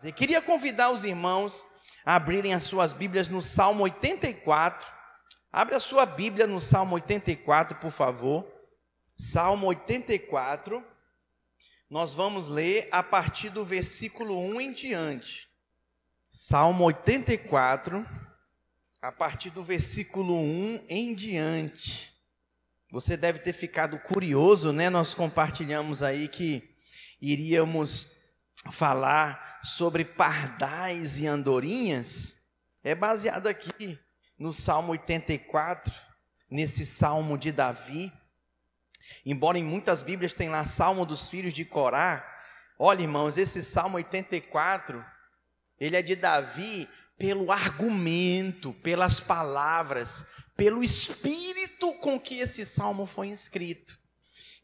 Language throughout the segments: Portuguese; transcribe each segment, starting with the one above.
Eu queria convidar os irmãos a abrirem as suas Bíblias no Salmo 84. Abre a sua Bíblia no Salmo 84, por favor. Salmo 84. Nós vamos ler a partir do versículo 1 em diante. Salmo 84, a partir do versículo 1 em diante. Você deve ter ficado curioso, né? Nós compartilhamos aí que iríamos falar sobre pardais e andorinhas é baseado aqui no Salmo 84, nesse Salmo de Davi. Embora em muitas Bíblias tem lá Salmo dos filhos de Corá, olha irmãos, esse Salmo 84, ele é de Davi pelo argumento, pelas palavras, pelo espírito com que esse salmo foi escrito.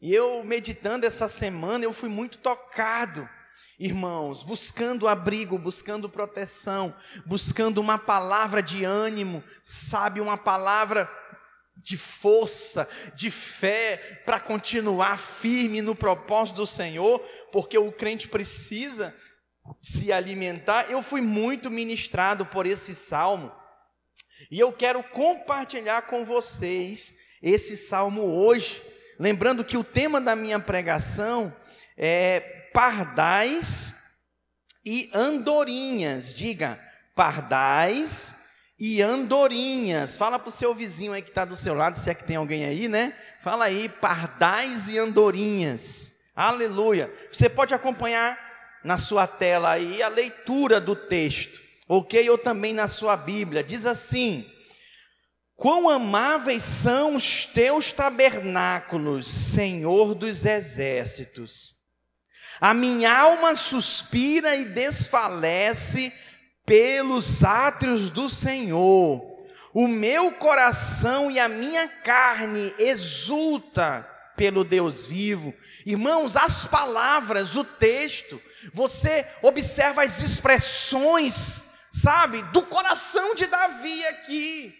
E eu meditando essa semana, eu fui muito tocado Irmãos, buscando abrigo, buscando proteção, buscando uma palavra de ânimo, sabe, uma palavra de força, de fé, para continuar firme no propósito do Senhor, porque o crente precisa se alimentar. Eu fui muito ministrado por esse salmo, e eu quero compartilhar com vocês esse salmo hoje, lembrando que o tema da minha pregação é pardais e andorinhas. Diga, pardais e andorinhas. Fala para o seu vizinho aí que está do seu lado, se é que tem alguém aí, né? Fala aí, pardais e andorinhas. Aleluia. Você pode acompanhar na sua tela aí a leitura do texto, ok? Ou também na sua Bíblia. Diz assim: Quão amáveis são os teus tabernáculos, Senhor dos exércitos. A minha alma suspira e desfalece pelos átrios do Senhor. O meu coração e a minha carne exulta pelo Deus vivo. Irmãos, as palavras, o texto, você observa as expressões, sabe, do coração de Davi aqui.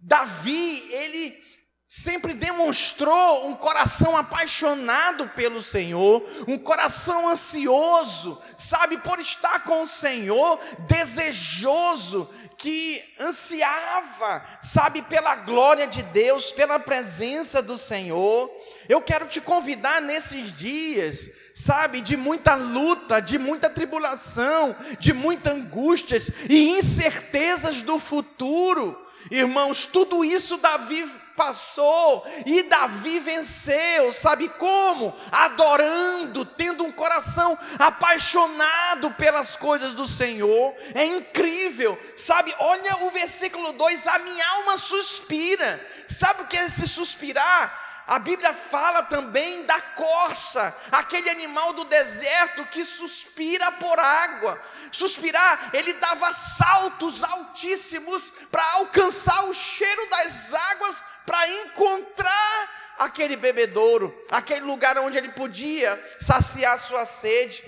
Davi, ele sempre demonstrou um coração apaixonado pelo Senhor, um coração ansioso, sabe, por estar com o Senhor, desejoso, que ansiava, sabe, pela glória de Deus, pela presença do Senhor. Eu quero te convidar nesses dias, sabe, de muita luta, de muita tribulação, de muitas angústias e incertezas do futuro. Irmãos, tudo isso Davi passou e Davi venceu, sabe como? Adorando, tendo um coração apaixonado pelas coisas do Senhor. É incrível, sabe? Olha o versículo 2: a minha alma suspira. Sabe o que é esse suspirar? A Bíblia fala também da corça, aquele animal do deserto que suspira por água. Suspirar, ele dava saltos altíssimos para alcançar o cheiro das águas para encontrar aquele bebedouro, aquele lugar onde ele podia saciar sua sede.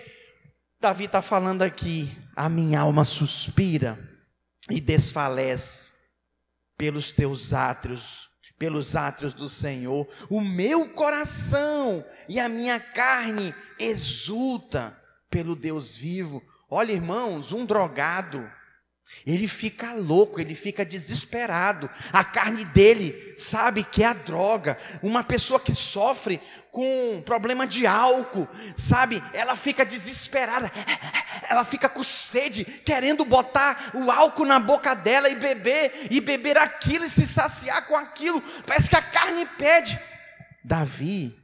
Davi está falando aqui: a minha alma suspira e desfalece pelos teus átrios, pelos átrios do Senhor. O meu coração e a minha carne exulta pelo Deus vivo. Olha, irmãos, um drogado ele fica louco, ele fica desesperado. A carne dele sabe que é a droga. Uma pessoa que sofre com problema de álcool, sabe? Ela fica desesperada. Ela fica com sede, querendo botar o álcool na boca dela e beber, e beber aquilo e se saciar com aquilo. Parece que a carne pede. Davi,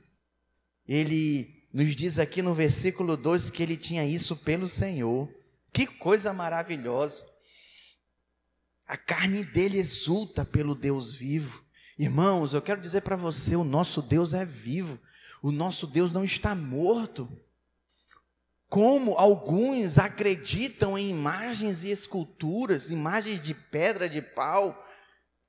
ele nos diz aqui no versículo 2 que ele tinha isso pelo Senhor. Que coisa maravilhosa. A carne dele exulta pelo Deus vivo. Irmãos, eu quero dizer para você: o nosso Deus é vivo, o nosso Deus não está morto. Como alguns acreditam em imagens e esculturas, imagens de pedra, de pau,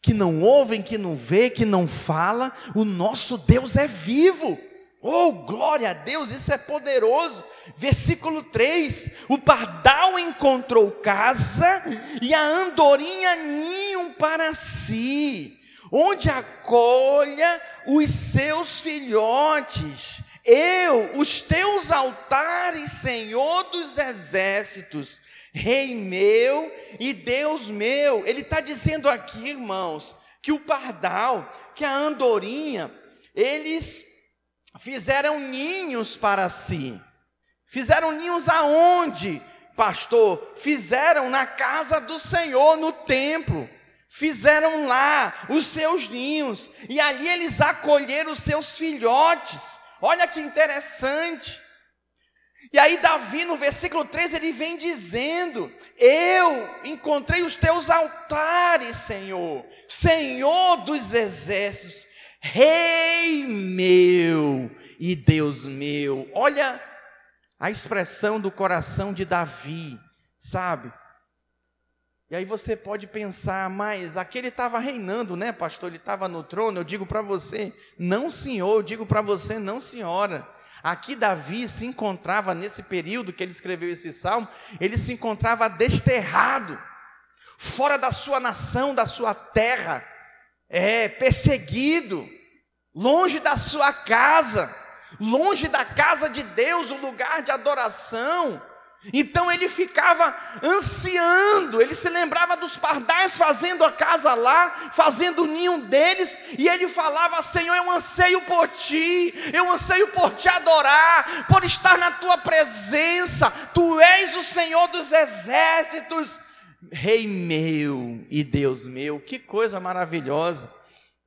que não ouvem, que não vê, que não fala, o nosso Deus é vivo. Oh, glória a Deus, isso é poderoso. Versículo 3: O pardal encontrou casa e a andorinha ninho para si, onde acolha os seus filhotes. Eu, os teus altares, Senhor dos exércitos, Rei meu e Deus meu. Ele está dizendo aqui, irmãos, que o pardal, que a andorinha, eles fizeram ninhos para si. Fizeram ninhos aonde, pastor? Fizeram na casa do Senhor, no templo. Fizeram lá os seus ninhos, e ali eles acolheram os seus filhotes. Olha que interessante. E aí, Davi, no versículo 3, ele vem dizendo: Eu encontrei os teus altares, Senhor, Senhor dos exércitos, Rei meu e Deus meu. Olha a expressão do coração de Davi, sabe? E aí você pode pensar, mas aquele estava reinando, né, pastor? Ele estava no trono. Eu digo para você, não, senhor. Eu digo para você, não, senhora. Aqui Davi se encontrava nesse período que ele escreveu esse salmo, ele se encontrava desterrado, fora da sua nação, da sua terra, é perseguido, longe da sua casa longe da casa de Deus, o lugar de adoração. Então ele ficava ansiando, ele se lembrava dos pardais fazendo a casa lá, fazendo o ninho deles, e ele falava: Senhor, eu anseio por ti, eu anseio por te adorar, por estar na tua presença, tu és o Senhor dos exércitos, Rei meu e Deus meu, que coisa maravilhosa.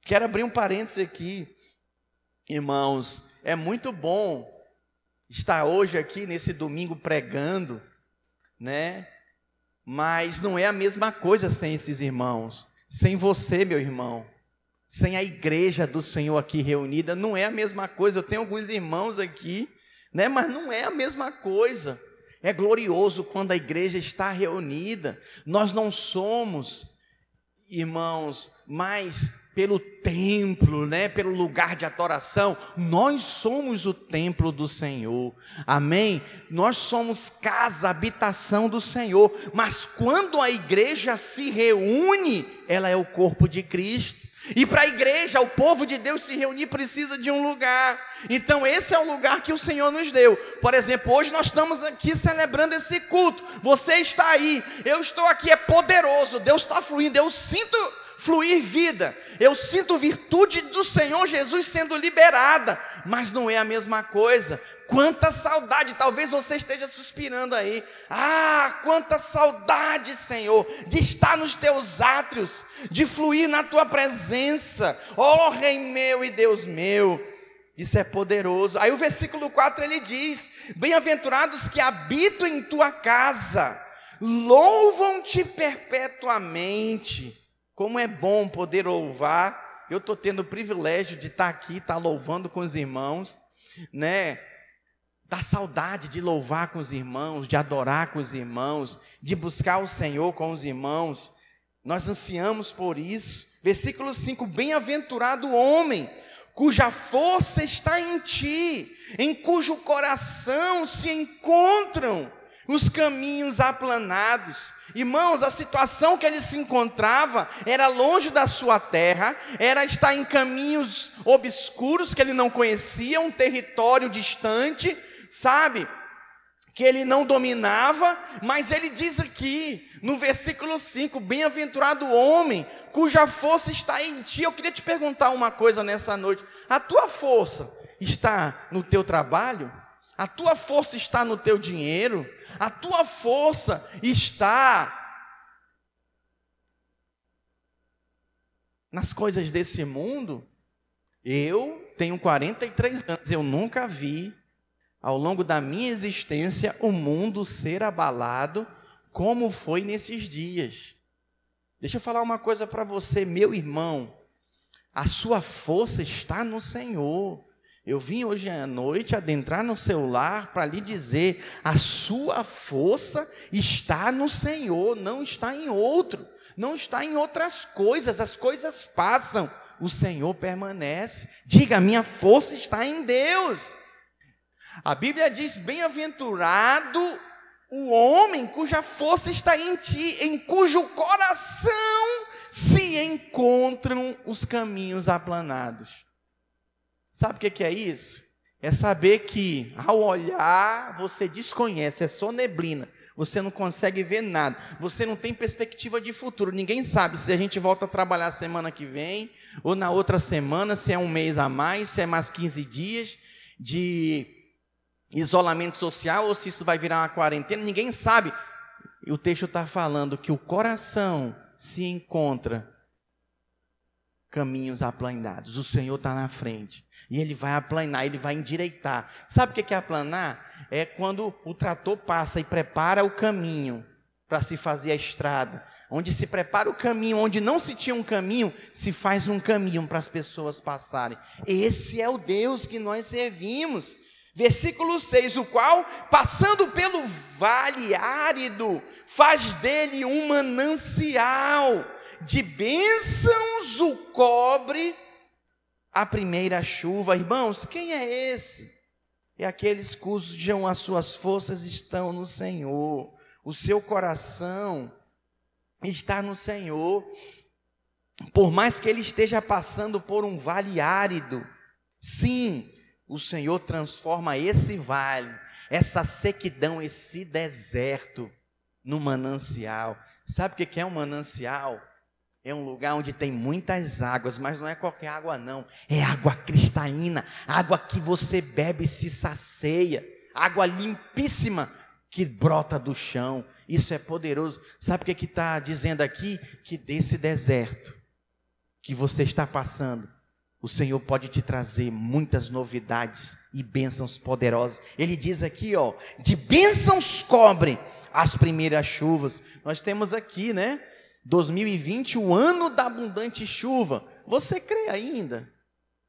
Quero abrir um parêntese aqui, irmãos. É muito bom estar hoje aqui nesse domingo pregando, né? Mas não é a mesma coisa sem esses irmãos, sem você, meu irmão, sem a igreja do Senhor aqui reunida, não é a mesma coisa. Eu tenho alguns irmãos aqui, né? Mas não é a mesma coisa. É glorioso quando a igreja está reunida. Nós não somos, irmãos, mais pelo templo, né, pelo lugar de adoração, nós somos o templo do Senhor. Amém? Nós somos casa, habitação do Senhor. Mas quando a igreja se reúne, ela é o corpo de Cristo. E para a igreja, o povo de Deus se reunir precisa de um lugar. Então, esse é o lugar que o Senhor nos deu. Por exemplo, hoje nós estamos aqui celebrando esse culto. Você está aí, eu estou aqui, é poderoso. Deus está fluindo. Eu sinto fluir vida. Eu sinto virtude do Senhor Jesus sendo liberada, mas não é a mesma coisa. Quanta saudade, talvez você esteja suspirando aí. Ah, quanta saudade, Senhor, de estar nos teus átrios, de fluir na tua presença. Oh, Rei meu e Deus meu. Isso é poderoso. Aí o versículo 4 ele diz: Bem-aventurados que habitam em tua casa, louvam-te perpetuamente. Como é bom poder louvar. Eu estou tendo o privilégio de estar tá aqui, estar tá louvando com os irmãos, né? Da saudade de louvar com os irmãos, de adorar com os irmãos, de buscar o Senhor com os irmãos. Nós ansiamos por isso. Versículo 5: Bem-aventurado o homem cuja força está em ti, em cujo coração se encontram os caminhos aplanados. Irmãos, a situação que ele se encontrava era longe da sua terra, era estar em caminhos obscuros que ele não conhecia, um território distante, sabe? Que ele não dominava, mas ele diz aqui, no versículo 5: Bem-aventurado o homem cuja força está em ti. Eu queria te perguntar uma coisa nessa noite: a tua força está no teu trabalho? A tua força está no teu dinheiro, a tua força está nas coisas desse mundo. Eu tenho 43 anos, eu nunca vi, ao longo da minha existência, o mundo ser abalado como foi nesses dias. Deixa eu falar uma coisa para você, meu irmão. A sua força está no Senhor. Eu vim hoje à noite adentrar no seu lar para lhe dizer: a sua força está no Senhor, não está em outro, não está em outras coisas, as coisas passam, o Senhor permanece. Diga: minha força está em Deus. A Bíblia diz: bem-aventurado o homem cuja força está em ti, em cujo coração se encontram os caminhos aplanados. Sabe o que é isso? É saber que ao olhar você desconhece, é só neblina, você não consegue ver nada, você não tem perspectiva de futuro, ninguém sabe se a gente volta a trabalhar semana que vem, ou na outra semana, se é um mês a mais, se é mais 15 dias de isolamento social, ou se isso vai virar uma quarentena, ninguém sabe. E o texto está falando que o coração se encontra caminhos aplanados. O Senhor está na frente. E Ele vai aplanar, Ele vai endireitar. Sabe o que é aplanar? É quando o trator passa e prepara o caminho para se fazer a estrada. Onde se prepara o caminho, onde não se tinha um caminho, se faz um caminho para as pessoas passarem. Esse é o Deus que nós servimos. Versículo 6: O qual, passando pelo vale árido, faz dele um manancial de bênçãos o cobre a primeira chuva. Irmãos, quem é esse? É aqueles cujam as suas forças estão no Senhor, o seu coração está no Senhor. Por mais que ele esteja passando por um vale árido, sim, o Senhor transforma esse vale, essa sequidão, esse deserto, no manancial. Sabe o que é um manancial? É um lugar onde tem muitas águas, mas não é qualquer água, não. É água cristalina, água que você bebe e se sacia, água limpíssima que brota do chão. Isso é poderoso. Sabe o que está dizendo aqui? Que desse deserto que você está passando, o Senhor pode te trazer muitas novidades e bênçãos poderosas. Ele diz aqui, ó, de bênçãos cobre as primeiras chuvas. Nós temos aqui, né? 2020, o ano da abundante chuva. Você crê ainda?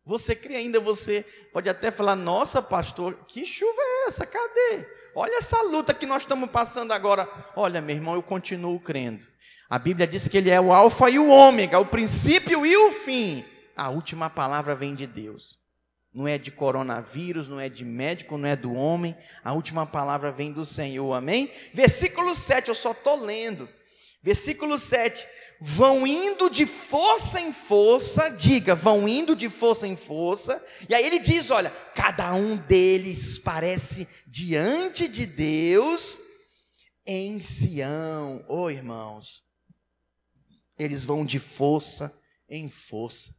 Você crê ainda? Você pode até falar: Nossa, pastor, que chuva é essa? Cadê? Olha essa luta que nós estamos passando agora. Olha, meu irmão, eu continuo crendo. A Bíblia diz que Ele é o Alfa e o Ômega, o princípio e o fim. A última palavra vem de Deus. Não é de coronavírus, não é de médico, não é do homem. A última palavra vem do Senhor, amém? Versículo 7, eu só estou lendo. Versículo 7: vão indo de força em força, diga, vão indo de força em força, e aí ele diz: olha, cada um deles parece diante de Deus em Sião. Ô oh, irmãos, eles vão de força em força.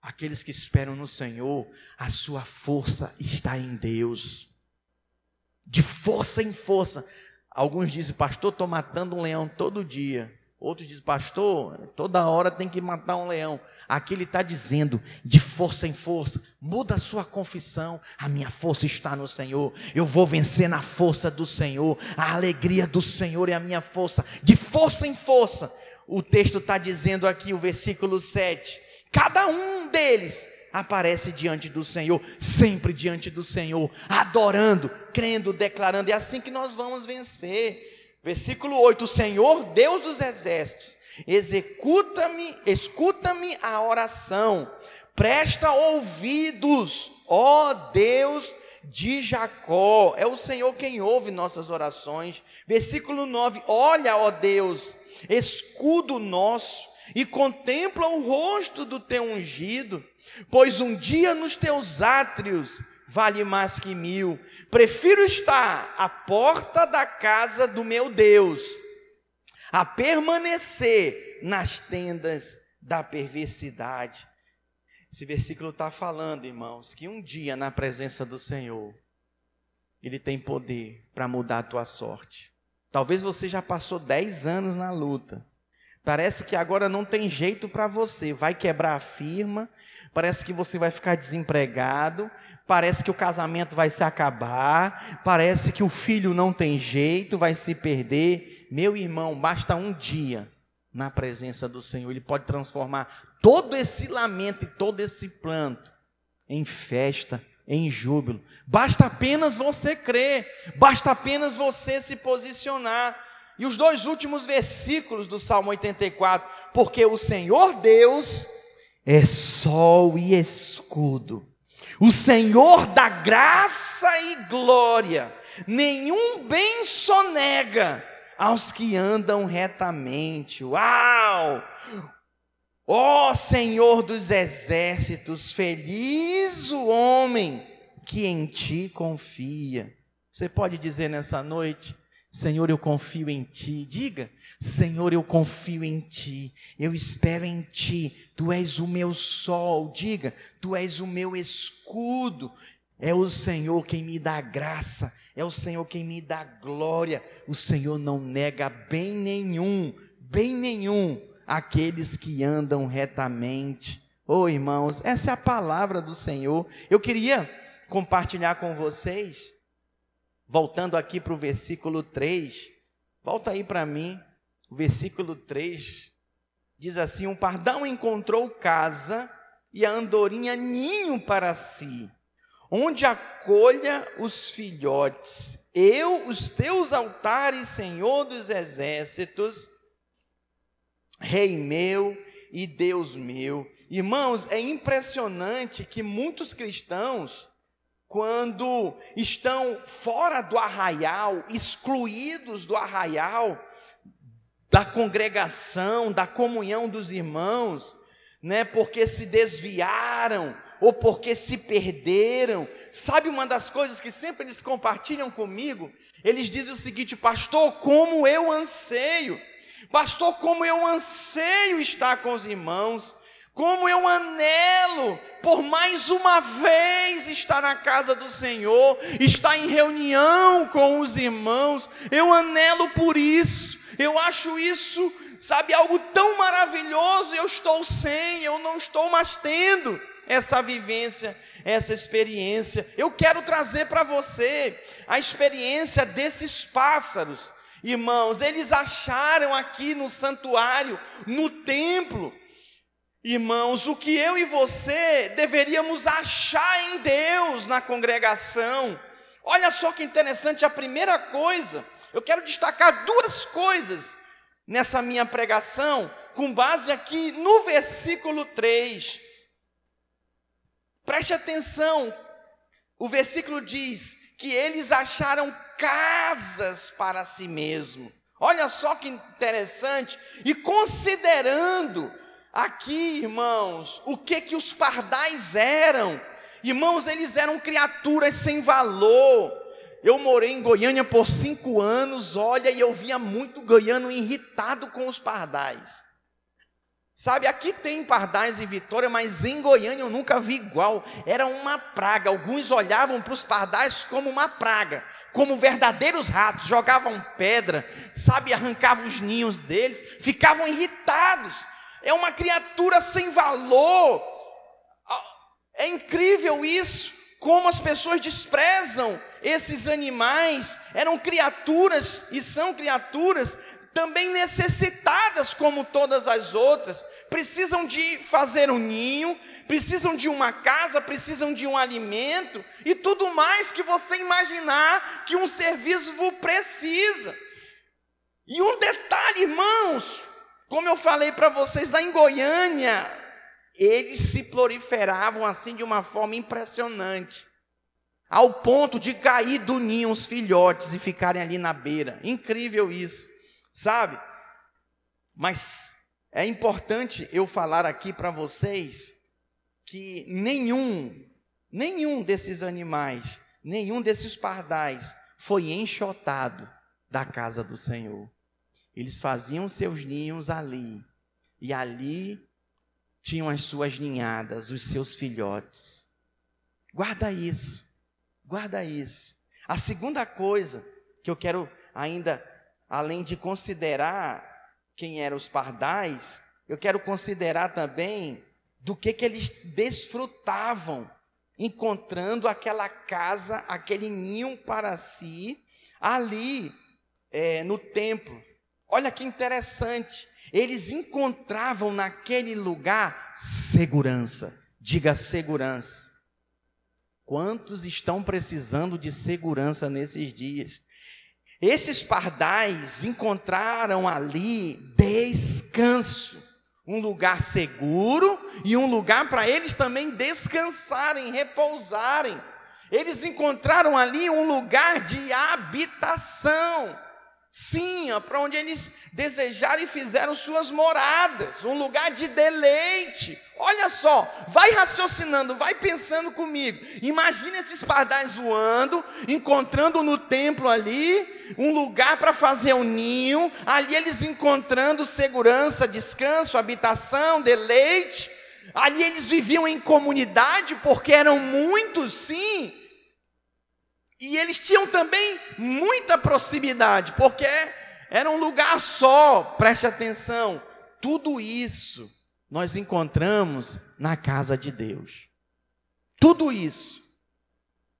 Aqueles que esperam no Senhor, a sua força está em Deus. De força em força. Alguns dizem, pastor, estou matando um leão todo dia. Outros dizem, pastor, toda hora tem que matar um leão. Aqui ele está dizendo, de força em força, muda a sua confissão. A minha força está no Senhor. Eu vou vencer na força do Senhor. A alegria do Senhor é a minha força. De força em força. O texto está dizendo aqui, o versículo 7. Cada um deles aparece diante do Senhor, sempre diante do Senhor, adorando, crendo, declarando. É assim que nós vamos vencer. Versículo 8: O Senhor, Deus dos exércitos, executa-me, escuta-me a oração, presta ouvidos, ó Deus de Jacó. É o Senhor quem ouve nossas orações. Versículo 9: Olha, ó Deus, escudo nosso, e contempla o rosto do teu ungido pois um dia nos teus átrios vale mais que mil. Prefiro estar à porta da casa do meu Deus, a permanecer nas tendas da perversidade. Esse versículo está falando, irmãos, que um dia na presença do Senhor, Ele tem poder para mudar a tua sorte. Talvez você já passou dez anos na luta. Parece que agora não tem jeito para você. Vai quebrar a firma, parece que você vai ficar desempregado, parece que o casamento vai se acabar, parece que o filho não tem jeito, vai se perder. Meu irmão, basta um dia na presença do Senhor, Ele pode transformar todo esse lamento e todo esse planto em festa, em júbilo. Basta apenas você crer, basta apenas você se posicionar. E os dois últimos versículos do Salmo 84, porque o Senhor Deus é sol e escudo. O Senhor dá graça e glória, nenhum bem sonega aos que andam retamente. Uau! Ó oh, Senhor dos exércitos, feliz o homem que em ti confia. Você pode dizer nessa noite: Senhor, eu confio em Ti. Diga, Senhor, eu confio em Ti. Eu espero em Ti. Tu és o meu sol. Diga, Tu és o meu escudo. É o Senhor quem me dá graça. É o Senhor quem me dá glória. O Senhor não nega bem nenhum, bem nenhum, aqueles que andam retamente. Oh, irmãos, essa é a palavra do Senhor. Eu queria compartilhar com vocês Voltando aqui para o versículo 3, volta aí para mim, o versículo 3 diz assim: Um pardal encontrou casa e a andorinha ninho para si, onde acolha os filhotes. Eu, os teus altares, Senhor dos exércitos, Rei meu e Deus meu. Irmãos, é impressionante que muitos cristãos quando estão fora do arraial, excluídos do arraial, da congregação, da comunhão dos irmãos, né, porque se desviaram ou porque se perderam. Sabe uma das coisas que sempre eles compartilham comigo? Eles dizem o seguinte: Pastor, como eu anseio, Pastor, como eu anseio estar com os irmãos. Como eu anelo por mais uma vez estar na casa do Senhor, estar em reunião com os irmãos, eu anelo por isso, eu acho isso, sabe, algo tão maravilhoso. Eu estou sem, eu não estou mais tendo essa vivência, essa experiência. Eu quero trazer para você a experiência desses pássaros, irmãos, eles acharam aqui no santuário, no templo, Irmãos, o que eu e você deveríamos achar em Deus na congregação. Olha só que interessante, a primeira coisa, eu quero destacar duas coisas nessa minha pregação, com base aqui no versículo 3. Preste atenção, o versículo diz que eles acharam casas para si mesmo. Olha só que interessante, e considerando Aqui, irmãos, o que que os pardais eram? Irmãos, eles eram criaturas sem valor. Eu morei em Goiânia por cinco anos, olha, e eu via muito goiano irritado com os pardais. Sabe, aqui tem pardais em Vitória, mas em Goiânia eu nunca vi igual. Era uma praga. Alguns olhavam para os pardais como uma praga, como verdadeiros ratos, jogavam pedra, sabe, arrancavam os ninhos deles, ficavam irritados é uma criatura sem valor. É incrível isso, como as pessoas desprezam esses animais. Eram criaturas e são criaturas também necessitadas como todas as outras, precisam de fazer um ninho, precisam de uma casa, precisam de um alimento e tudo mais que você imaginar que um ser vivo precisa. E um detalhe, irmãos, como eu falei para vocês, lá em Goiânia, eles se proliferavam assim de uma forma impressionante, ao ponto de cair do ninho os filhotes e ficarem ali na beira. Incrível isso, sabe? Mas é importante eu falar aqui para vocês que nenhum, nenhum desses animais, nenhum desses pardais foi enxotado da casa do Senhor. Eles faziam seus ninhos ali, e ali tinham as suas ninhadas, os seus filhotes. Guarda isso, guarda isso. A segunda coisa que eu quero ainda, além de considerar quem eram os pardais, eu quero considerar também do que, que eles desfrutavam, encontrando aquela casa, aquele ninho para si, ali é, no templo. Olha que interessante. Eles encontravam naquele lugar segurança. Diga segurança. Quantos estão precisando de segurança nesses dias? Esses pardais encontraram ali descanso, um lugar seguro e um lugar para eles também descansarem, repousarem. Eles encontraram ali um lugar de habitação. Sim, para onde eles desejaram e fizeram suas moradas, um lugar de deleite. Olha só, vai raciocinando, vai pensando comigo. Imagina esses pardais voando, encontrando no templo ali um lugar para fazer um ninho, ali eles encontrando segurança, descanso, habitação, deleite. Ali eles viviam em comunidade, porque eram muitos, sim. E eles tinham também muita proximidade, porque era um lugar só, preste atenção. Tudo isso nós encontramos na casa de Deus. Tudo isso.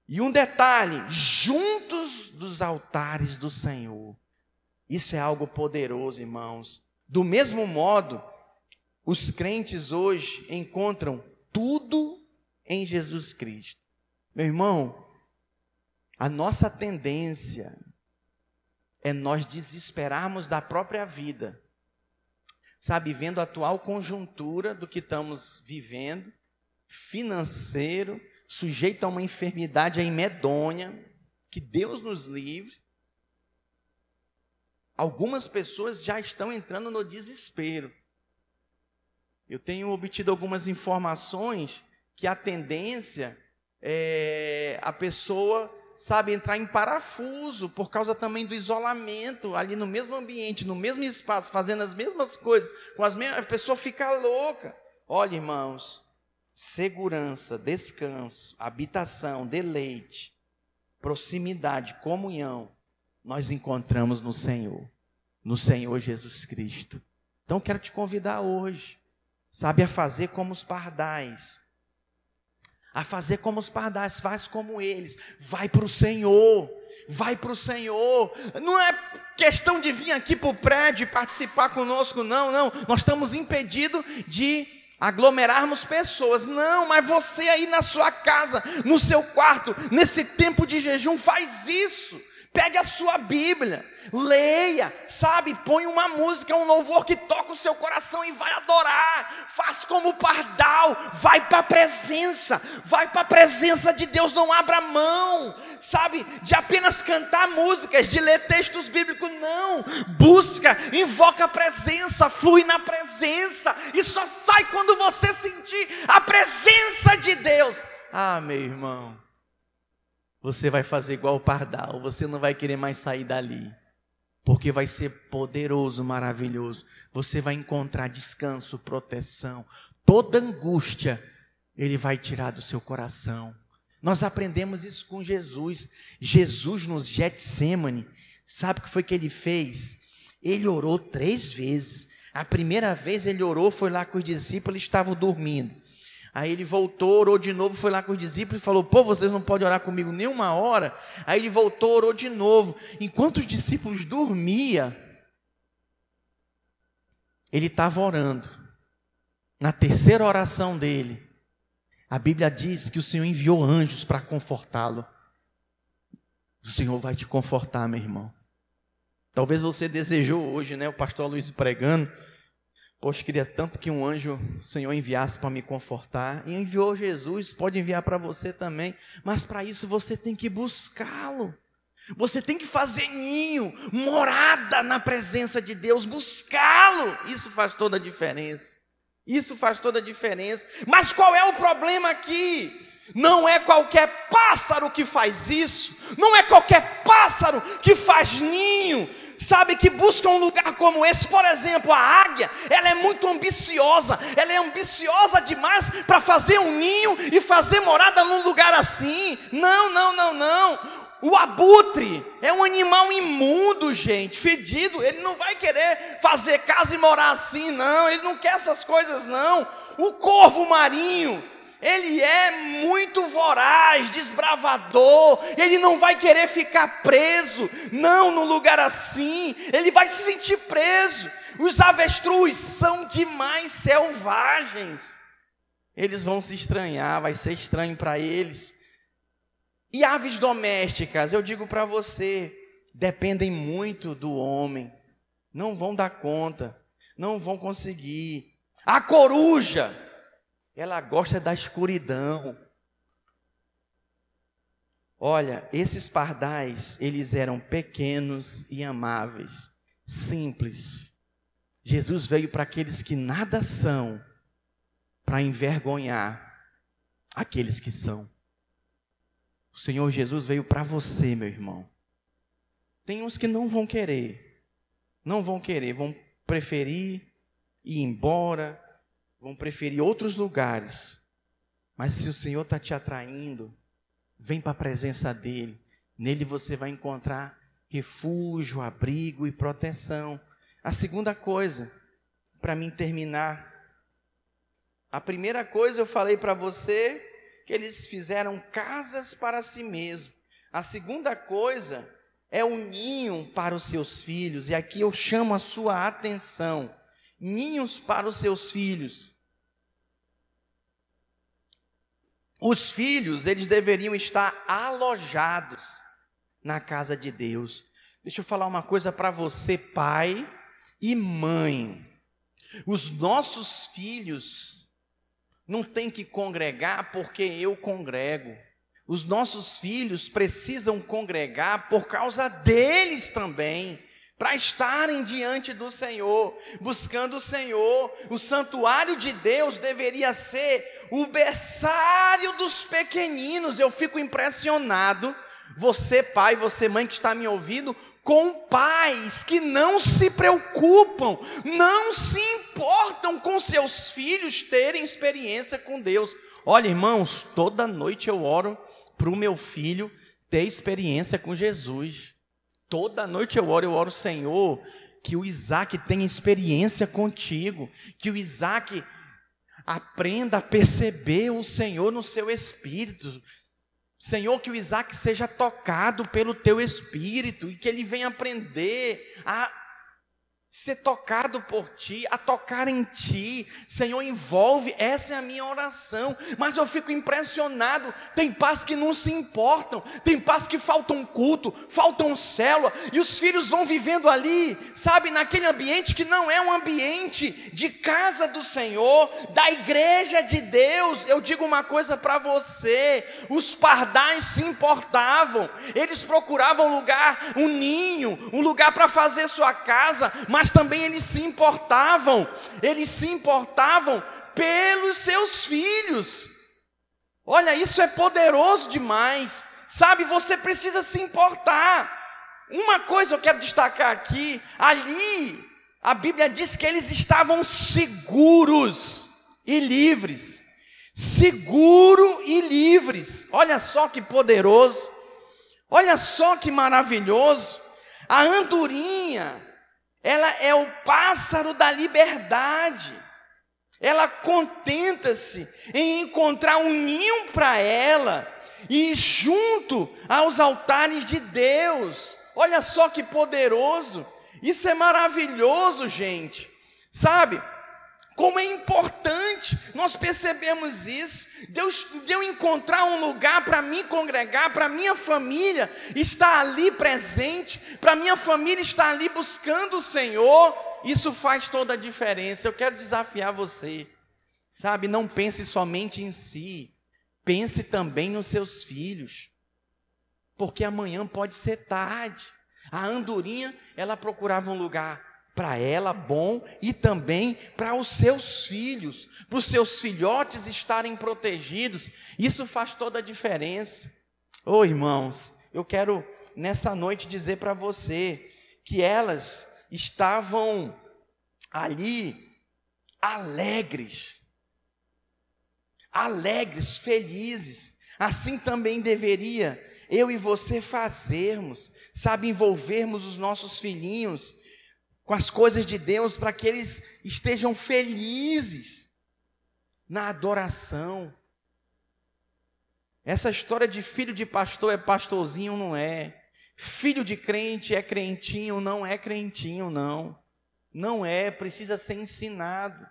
E um detalhe: juntos dos altares do Senhor. Isso é algo poderoso, irmãos. Do mesmo modo, os crentes hoje encontram tudo em Jesus Cristo. Meu irmão, a nossa tendência é nós desesperarmos da própria vida. Sabe, vendo a atual conjuntura do que estamos vivendo, financeiro, sujeito a uma enfermidade aí medonha, que Deus nos livre. Algumas pessoas já estão entrando no desespero. Eu tenho obtido algumas informações que a tendência é a pessoa, sabe, entrar em parafuso por causa também do isolamento, ali no mesmo ambiente, no mesmo espaço, fazendo as mesmas coisas, com as mesmas, a pessoa fica louca. Olha, irmãos, segurança, descanso, habitação, deleite, proximidade, comunhão, nós encontramos no Senhor, no Senhor Jesus Cristo. Então quero te convidar hoje sabe, a fazer como os pardais. A fazer como os pardais, faz como eles, vai para o Senhor, vai para o Senhor. Não é questão de vir aqui para o prédio e participar conosco, não, não. Nós estamos impedidos de aglomerarmos pessoas. Não, mas você aí na sua casa, no seu quarto, nesse tempo de jejum, faz isso. Pegue a sua Bíblia, leia, sabe? Põe uma música, um louvor que toca o seu coração e vai adorar. Faz como o pardal, vai para a presença, vai para a presença de Deus, não abra mão, sabe? De apenas cantar músicas, de ler textos bíblicos, não. Busca, invoca a presença, flui na presença e só sai quando você sentir a presença de Deus. Ah, meu irmão você vai fazer igual o pardal, você não vai querer mais sair dali, porque vai ser poderoso, maravilhoso. Você vai encontrar descanso, proteção, toda angústia, ele vai tirar do seu coração. Nós aprendemos isso com Jesus. Jesus nos Getsemane, sabe o que foi que ele fez? Ele orou três vezes. A primeira vez ele orou, foi lá com os discípulos, estavam dormindo. Aí ele voltou, orou de novo, foi lá com os discípulos e falou: Pô, vocês não podem orar comigo nem uma hora. Aí ele voltou, orou de novo. Enquanto os discípulos dormiam, ele estava orando. Na terceira oração dele, a Bíblia diz que o Senhor enviou anjos para confortá-lo. O Senhor vai te confortar, meu irmão. Talvez você desejou hoje, né? O pastor Luiz pregando Poxa, queria tanto que um anjo o Senhor enviasse para me confortar. E enviou Jesus, pode enviar para você também. Mas para isso você tem que buscá-lo. Você tem que fazer ninho, morada na presença de Deus, buscá-lo. Isso faz toda a diferença. Isso faz toda a diferença. Mas qual é o problema aqui? Não é qualquer pássaro que faz isso, não é qualquer pássaro que faz ninho, sabe, que busca um lugar como esse. Por exemplo, a águia, ela é muito ambiciosa, ela é ambiciosa demais para fazer um ninho e fazer morada num lugar assim. Não, não, não, não. O abutre é um animal imundo, gente, fedido. Ele não vai querer fazer casa e morar assim, não. Ele não quer essas coisas, não. O corvo marinho, ele é muito voraz, desbravador, ele não vai querer ficar preso, não, num lugar assim, ele vai se sentir preso. Os avestruz são demais selvagens, eles vão se estranhar, vai ser estranho para eles. E aves domésticas, eu digo para você, dependem muito do homem, não vão dar conta, não vão conseguir. A coruja, ela gosta da escuridão. Olha, esses pardais, eles eram pequenos e amáveis, simples. Jesus veio para aqueles que nada são, para envergonhar aqueles que são. O Senhor Jesus veio para você, meu irmão. Tem uns que não vão querer, não vão querer, vão preferir ir embora, vão preferir outros lugares. Mas se o Senhor está te atraindo, vem para a presença dEle. Nele você vai encontrar refúgio, abrigo e proteção. A segunda coisa, para mim terminar. A primeira coisa eu falei para você que eles fizeram casas para si mesmos. A segunda coisa é um ninho para os seus filhos. E aqui eu chamo a sua atenção: ninhos para os seus filhos. Os filhos, eles deveriam estar alojados na casa de Deus. Deixa eu falar uma coisa para você, pai e mãe. Os nossos filhos não têm que congregar porque eu congrego. Os nossos filhos precisam congregar por causa deles também para estarem diante do Senhor, buscando o Senhor. O santuário de Deus deveria ser o berçário dos pequeninos. Eu fico impressionado, você pai, você mãe que está me ouvindo, com pais que não se preocupam, não se importam com seus filhos terem experiência com Deus. Olha, irmãos, toda noite eu oro para o meu filho ter experiência com Jesus. Toda noite eu oro, eu oro, Senhor, que o Isaac tenha experiência contigo, que o Isaac aprenda a perceber o Senhor no seu espírito. Senhor, que o Isaac seja tocado pelo teu espírito e que ele venha aprender a ser tocado por ti, a tocar em ti. Senhor, envolve, essa é a minha oração. Mas eu fico impressionado. Tem pais que não se importam, tem pais que faltam culto, faltam célula, e os filhos vão vivendo ali, sabe, naquele ambiente que não é um ambiente de casa do Senhor, da igreja de Deus. Eu digo uma coisa para você: os pardais se importavam, eles procuravam um lugar, um ninho, um lugar para fazer sua casa, mas mas também eles se importavam, eles se importavam pelos seus filhos. Olha, isso é poderoso demais. Sabe, você precisa se importar. Uma coisa eu quero destacar aqui: ali, a Bíblia diz que eles estavam seguros e livres. Seguro e livres. Olha só que poderoso. Olha só que maravilhoso. A andorinha, ela é o pássaro da liberdade. Ela contenta-se em encontrar um ninho para ela e junto aos altares de Deus. Olha só que poderoso! Isso é maravilhoso, gente. Sabe? Como é importante, nós percebemos isso. Deus deu encontrar um lugar para mim congregar, para minha família estar ali presente, para minha família estar ali buscando o Senhor. Isso faz toda a diferença. Eu quero desafiar você. Sabe, não pense somente em si. Pense também nos seus filhos. Porque amanhã pode ser tarde. A andorinha, ela procurava um lugar para ela bom e também para os seus filhos, para os seus filhotes estarem protegidos. Isso faz toda a diferença. Ô oh, irmãos, eu quero nessa noite dizer para você que elas estavam ali alegres, alegres, felizes. Assim também deveria eu e você fazermos, sabe, envolvermos os nossos filhinhos com as coisas de Deus para que eles estejam felizes na adoração. Essa história de filho de pastor é pastorzinho, não é. Filho de crente é crentinho, não é crentinho, não. Não é, precisa ser ensinado.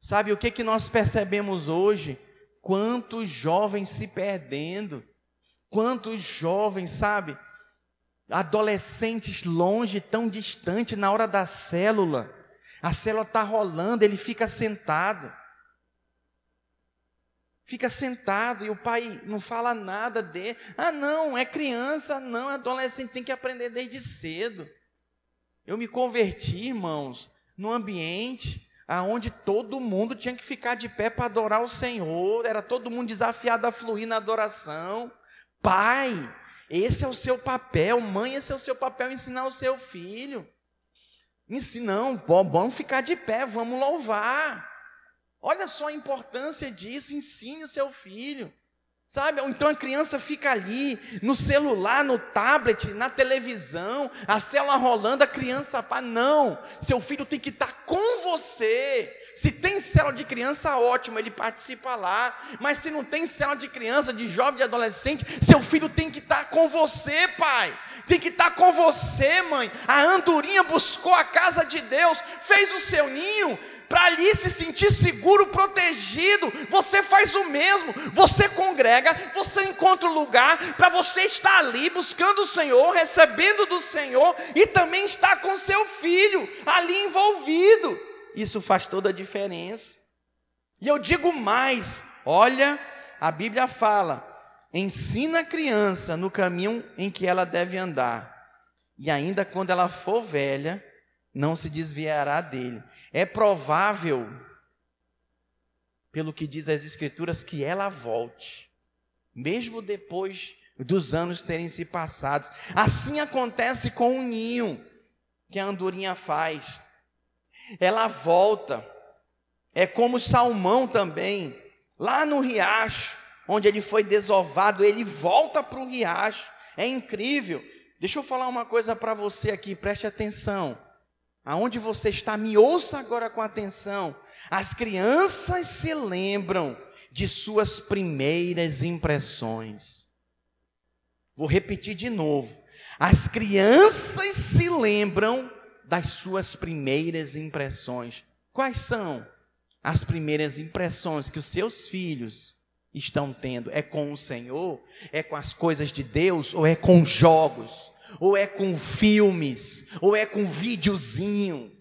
Sabe o que, que nós percebemos hoje? Quantos jovens se perdendo, quantos jovens, sabe, adolescentes longe, tão distante, na hora da célula. A célula está rolando, ele fica sentado. fica sentado e o pai não fala nada dele. Ah, não, é criança, não, é adolescente, tem que aprender desde cedo. Eu me converti, irmãos, num ambiente aonde todo mundo tinha que ficar de pé para adorar o Senhor, era todo mundo desafiado a fluir na adoração. Pai, esse é o seu papel, mãe, esse é o seu papel, ensinar o seu filho. Não, vamos ficar de pé, vamos louvar. Olha só a importância disso, ensine o seu filho. Sabe? Ou então a criança fica ali, no celular, no tablet, na televisão, a célula rolando, a criança, pá, não. Seu filho tem que estar com você. Se tem célula de criança, ótimo, ele participa lá. Mas se não tem célula de criança, de jovem, de adolescente, seu filho tem que estar com você, pai. Tem que estar com você, mãe. A andorinha buscou a casa de Deus, fez o seu ninho, para ali se sentir seguro, protegido. Você faz o mesmo, você congrega, você encontra o lugar para você estar ali buscando o Senhor, recebendo do Senhor e também estar com seu filho ali envolvido. Isso faz toda a diferença. E eu digo mais: olha, a Bíblia fala, ensina a criança no caminho em que ela deve andar, e ainda quando ela for velha, não se desviará dele. É provável, pelo que diz as Escrituras, que ela volte, mesmo depois dos anos terem se passados. Assim acontece com o ninho que a andorinha faz. Ela volta. É como Salmão também, lá no riacho, onde ele foi desovado, ele volta para o riacho. É incrível. Deixa eu falar uma coisa para você aqui, preste atenção. Aonde você está, me ouça agora com atenção. As crianças se lembram de suas primeiras impressões. Vou repetir de novo. As crianças se lembram das suas primeiras impressões. Quais são as primeiras impressões que os seus filhos estão tendo? É com o Senhor? É com as coisas de Deus? Ou é com jogos? ou é com filmes, ou é com videozinho.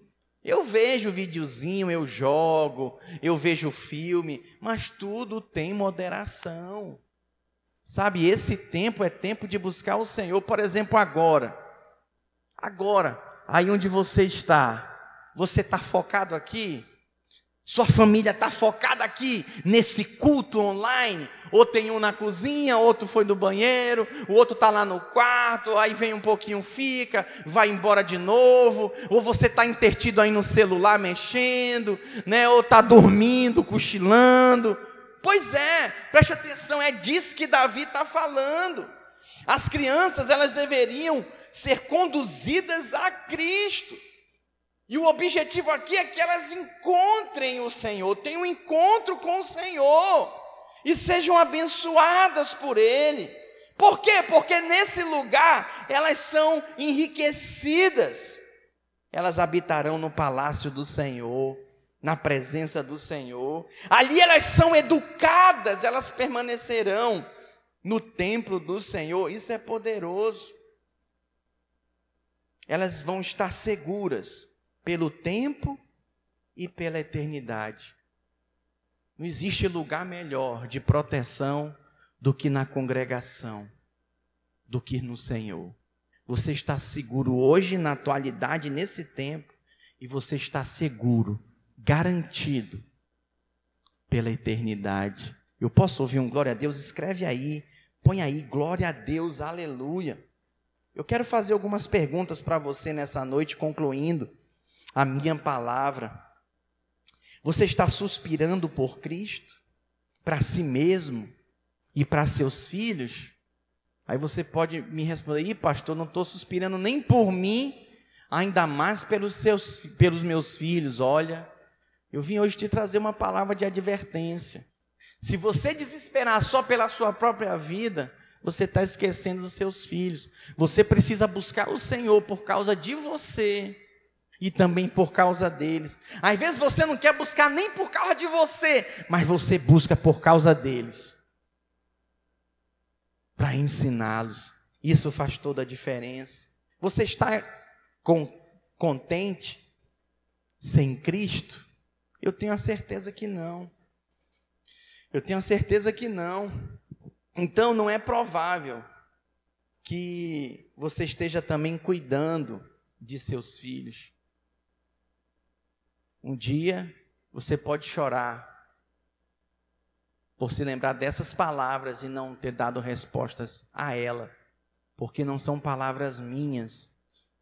Eu vejo videozinho, eu jogo, eu vejo filme, mas tudo tem moderação. Sabe, esse tempo é tempo de buscar o Senhor. Por exemplo, agora. Agora, aí onde você está, você está focado aqui? Sua família está focada aqui nesse culto online? Ou tem um na cozinha, outro foi no banheiro, o outro está lá no quarto, aí vem um pouquinho, fica, vai embora de novo, ou você está intertido aí no celular mexendo, né? ou está dormindo, cochilando. Pois é, preste atenção, é disso que Davi está falando. As crianças, elas deveriam ser conduzidas a Cristo. E o objetivo aqui é que elas encontrem o Senhor, tenham um encontro com o Senhor e sejam abençoadas por Ele. Por quê? Porque nesse lugar elas são enriquecidas. Elas habitarão no palácio do Senhor, na presença do Senhor. Ali elas são educadas, elas permanecerão no templo do Senhor. Isso é poderoso. Elas vão estar seguras pelo tempo e pela eternidade. Não existe lugar melhor de proteção do que na congregação, do que no Senhor. Você está seguro hoje, na atualidade, nesse tempo, e você está seguro, garantido, pela eternidade. Eu posso ouvir um glória a Deus? Escreve aí, põe aí, glória a Deus, aleluia. Eu quero fazer algumas perguntas para você nessa noite, concluindo a minha palavra. Você está suspirando por Cristo, para si mesmo e para seus filhos? Aí você pode me responder: Ih, pastor, não estou suspirando nem por mim, ainda mais pelos, seus, pelos meus filhos. Olha, eu vim hoje te trazer uma palavra de advertência. Se você desesperar só pela sua própria vida, você está esquecendo dos seus filhos. Você precisa buscar o Senhor por causa de você e também por causa deles. Às vezes você não quer buscar nem por causa de você, mas você busca por causa deles para ensiná-los. Isso faz toda a diferença. Você está com, contente sem Cristo? Eu tenho a certeza que não. Eu tenho certeza que não. Então não é provável que você esteja também cuidando de seus filhos. Um dia você pode chorar por se lembrar dessas palavras e não ter dado respostas a ela, porque não são palavras minhas,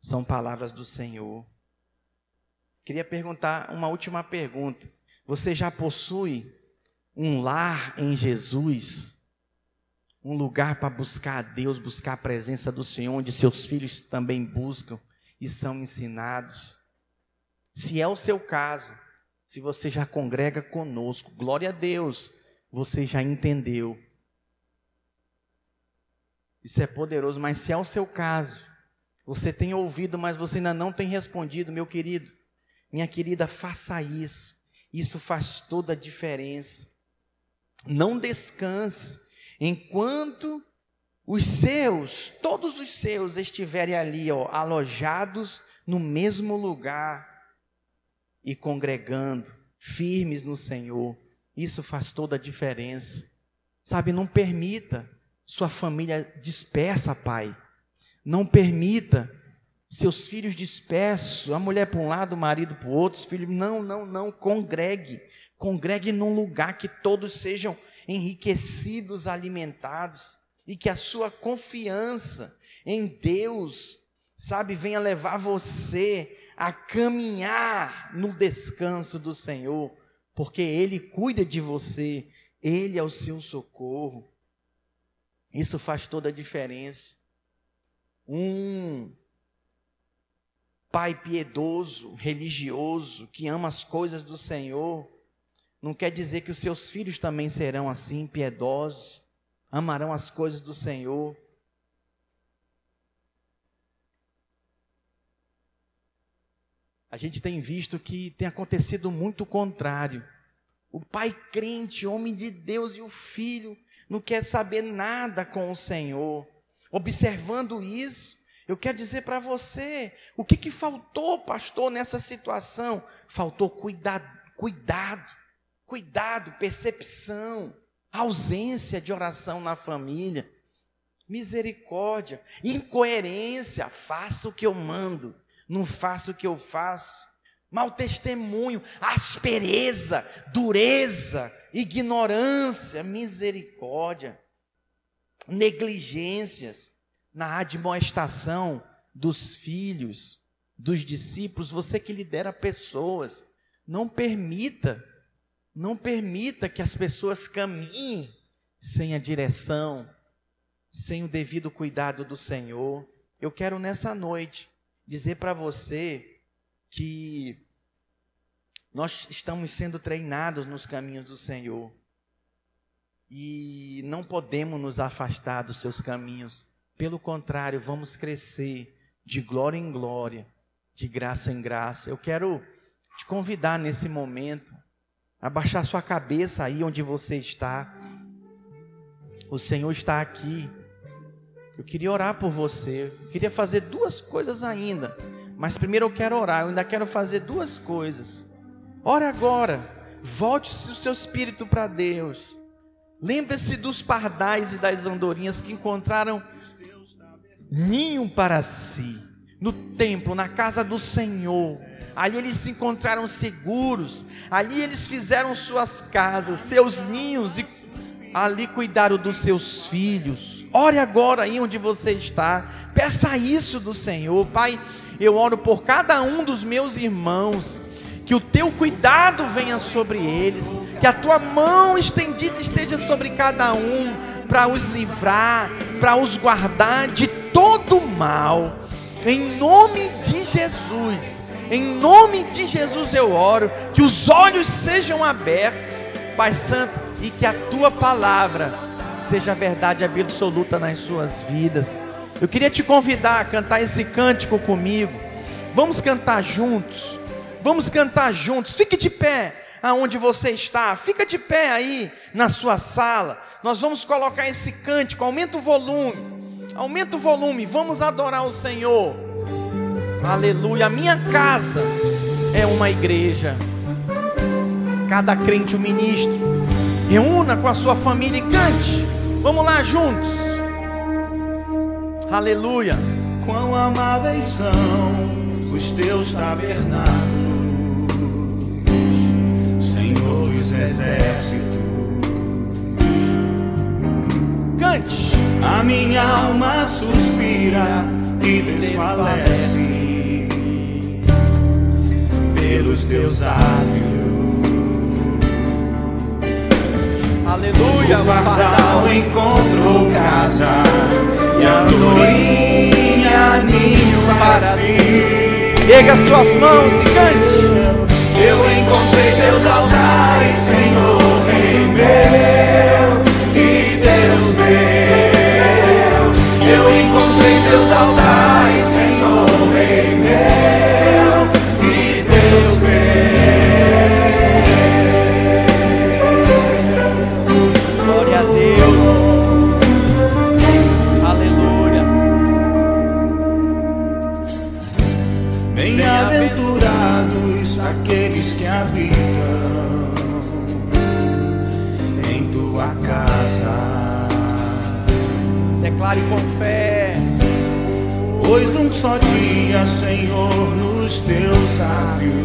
são palavras do Senhor. Queria perguntar uma última pergunta. Você já possui um lar em Jesus? Um lugar para buscar a Deus, buscar a presença do Senhor, onde seus filhos também buscam e são ensinados? Se é o seu caso, se você já congrega conosco, glória a Deus, você já entendeu. Isso é poderoso, mas se é o seu caso, você tem ouvido, mas você ainda não tem respondido, meu querido, minha querida, faça isso. Isso faz toda a diferença. Não descanse enquanto os seus, todos os seus estiverem ali, ó, alojados no mesmo lugar e congregando, firmes no Senhor. Isso faz toda a diferença. Sabe, não permita sua família dispersa, pai. Não permita seus filhos dispersos, a mulher para um lado, o marido para o outro, os filhos. Não, não, não. Congregue. Congregue num lugar que todos sejam enriquecidos, alimentados e que a sua confiança em Deus, sabe, venha levar você a caminhar no descanso do Senhor, porque Ele cuida de você, Ele é o seu socorro. Isso faz toda a diferença. Um pai piedoso, religioso, que ama as coisas do Senhor, não quer dizer que os seus filhos também serão assim, piedosos, amarão as coisas do Senhor. A gente tem visto que tem acontecido muito o contrário. O pai crente, homem de Deus, e o filho não quer saber nada com o Senhor. Observando isso, eu quero dizer para você, o que, que faltou, pastor, nessa situação? Faltou cuidado, cuidado, cuidado, percepção, ausência de oração na família, misericórdia, incoerência, faça o que eu mando, não faça o que eu faço. Mau testemunho, aspereza, dureza, ignorância, misericórdia, negligências, na admoestação dos filhos, dos discípulos, você que lidera pessoas, não permita, não permita que as pessoas caminhem sem a direção, sem o devido cuidado do Senhor. Eu quero nessa noite dizer para você que nós estamos sendo treinados nos caminhos do Senhor e não podemos nos afastar dos seus caminhos. Pelo contrário, vamos crescer de glória em glória, de graça em graça. Eu quero te convidar nesse momento a baixar sua cabeça aí onde você está. O Senhor está aqui. Eu queria orar por você. Eu queria fazer duas coisas ainda. Mas primeiro eu quero orar. Eu ainda quero fazer duas coisas. Ora agora. Volte o seu espírito para Deus. Lembre-se dos pardais e das andorinhas que encontraram ninho para si, no templo, na casa do Senhor. Ali eles se encontraram seguros, ali eles fizeram suas casas, seus ninhos e ali cuidaram dos seus filhos. Ore agora aí onde você está, peça isso do Senhor, Pai. Eu oro por cada um dos meus irmãos, que o teu cuidado venha sobre eles, que a tua mão estendida esteja sobre cada um, para os livrar, para os guardar de todo mal. Em nome de Jesus, em nome de Jesus eu oro, que os olhos sejam abertos, Pai Santo, e que a tua palavra seja verdade absoluta nas suas vidas. Eu queria te convidar a cantar esse cântico comigo. Vamos cantar juntos. Vamos cantar juntos. Fique de pé aonde você está. Fica de pé aí na sua sala. Nós vamos colocar esse cântico. Aumenta o volume. Aumenta o volume, vamos adorar o Senhor. Aleluia. A minha casa é uma igreja. Cada crente um ministro. Reúna com a sua família e cante. Vamos lá juntos. Aleluia. Quão amáveis são os teus tabernáculos, Senhor dos exércitos. Cante. A minha alma suspira e desfalece pelos teus lábios. Aleluia. O pardal encontrou casa e a andorinha ninho para si. Erga suas mãos e cante. Eu encontrei teus altares, Senhor, em meu e Deus meu. Eu encontrei teus altares, só dia, Senhor, nos teus lábios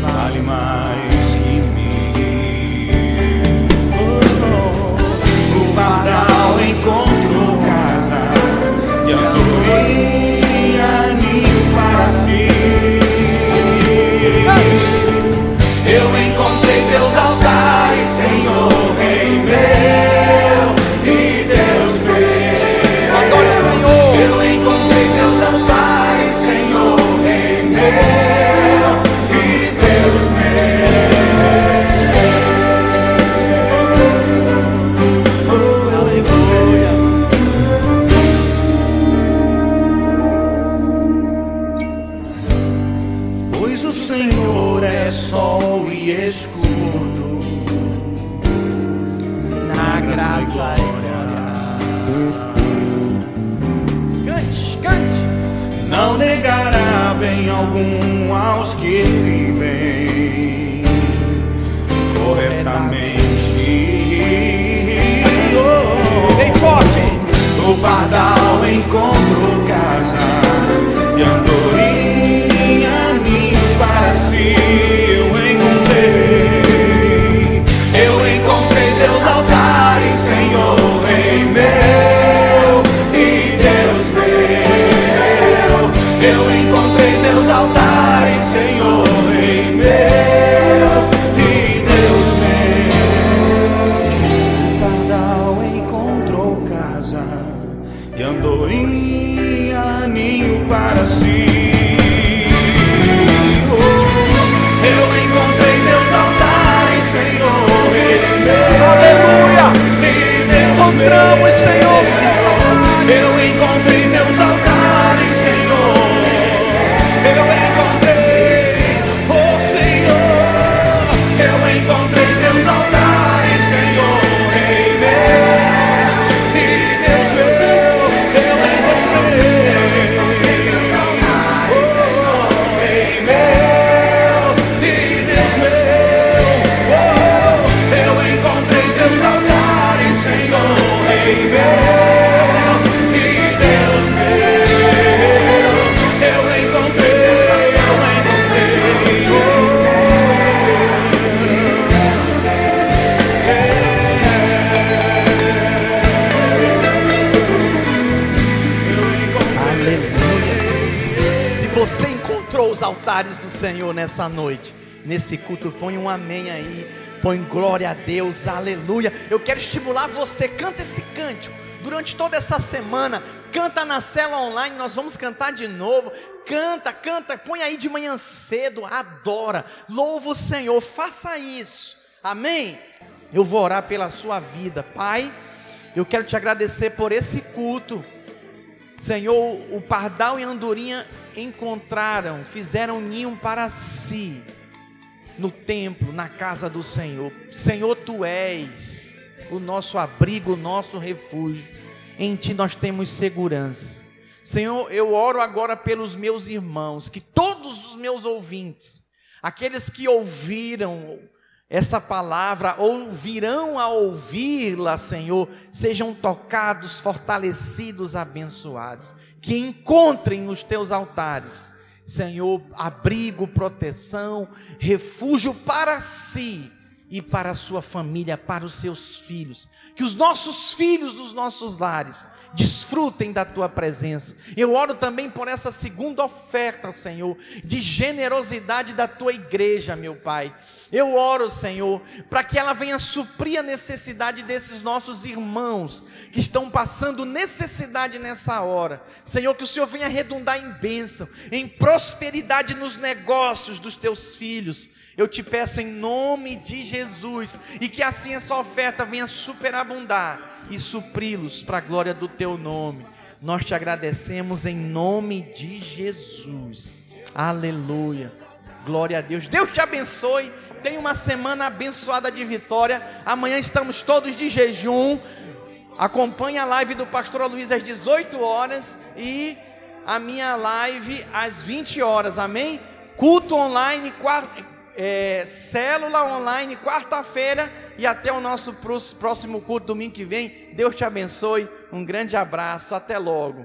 vale mais que mil. Oh, o pardal encontrou casa e a andorinha ninho para si. Eu encontrei teus altares, Senhor nessa noite, nesse culto, põe um amém aí, põe glória a Deus, aleluia. Eu quero estimular você, canta esse cântico durante toda essa semana. Canta na cela online, nós vamos cantar de novo. Canta, canta, põe aí de manhã cedo, adora, louva o Senhor, faça isso, amém? Eu vou orar pela sua vida, Pai. Eu quero te agradecer por esse culto. Senhor, o pardal e a andorinha encontraram, fizeram ninho para si, no templo, na casa do Senhor. Senhor, tu és o nosso abrigo, o nosso refúgio. Em ti nós temos segurança. Senhor, eu oro agora pelos meus irmãos, que todos os meus ouvintes, aqueles que ouviram essa palavra ou virão a ouvi-la, Senhor, sejam tocados, fortalecidos, abençoados, que encontrem nos teus altares, Senhor, abrigo, proteção, refúgio para si e para a sua família, para os seus filhos. Que os nossos filhos dos nossos lares desfrutem da tua presença. Eu oro também por essa segunda oferta, Senhor, de generosidade da tua igreja, meu Pai. Eu oro, Senhor, para que ela venha suprir a necessidade desses nossos irmãos que estão passando necessidade nessa hora. Senhor, que o Senhor venha redundar em bênção, em prosperidade nos negócios dos teus filhos eu te peço em nome de Jesus, e que assim essa oferta venha superabundar e supri-los para a glória do teu nome. Nós te agradecemos em nome de Jesus. Aleluia. Glória a Deus. Deus te abençoe. Tenha uma semana abençoada de vitória. Amanhã estamos todos de jejum. Acompanhe a live do pastor Luiz às 18 horas e a minha live às 20 horas. Amém? Culto online, quarta é, célula online quarta-feira e até o nosso próximo culto domingo que vem. Deus te abençoe. Um grande abraço. Até logo.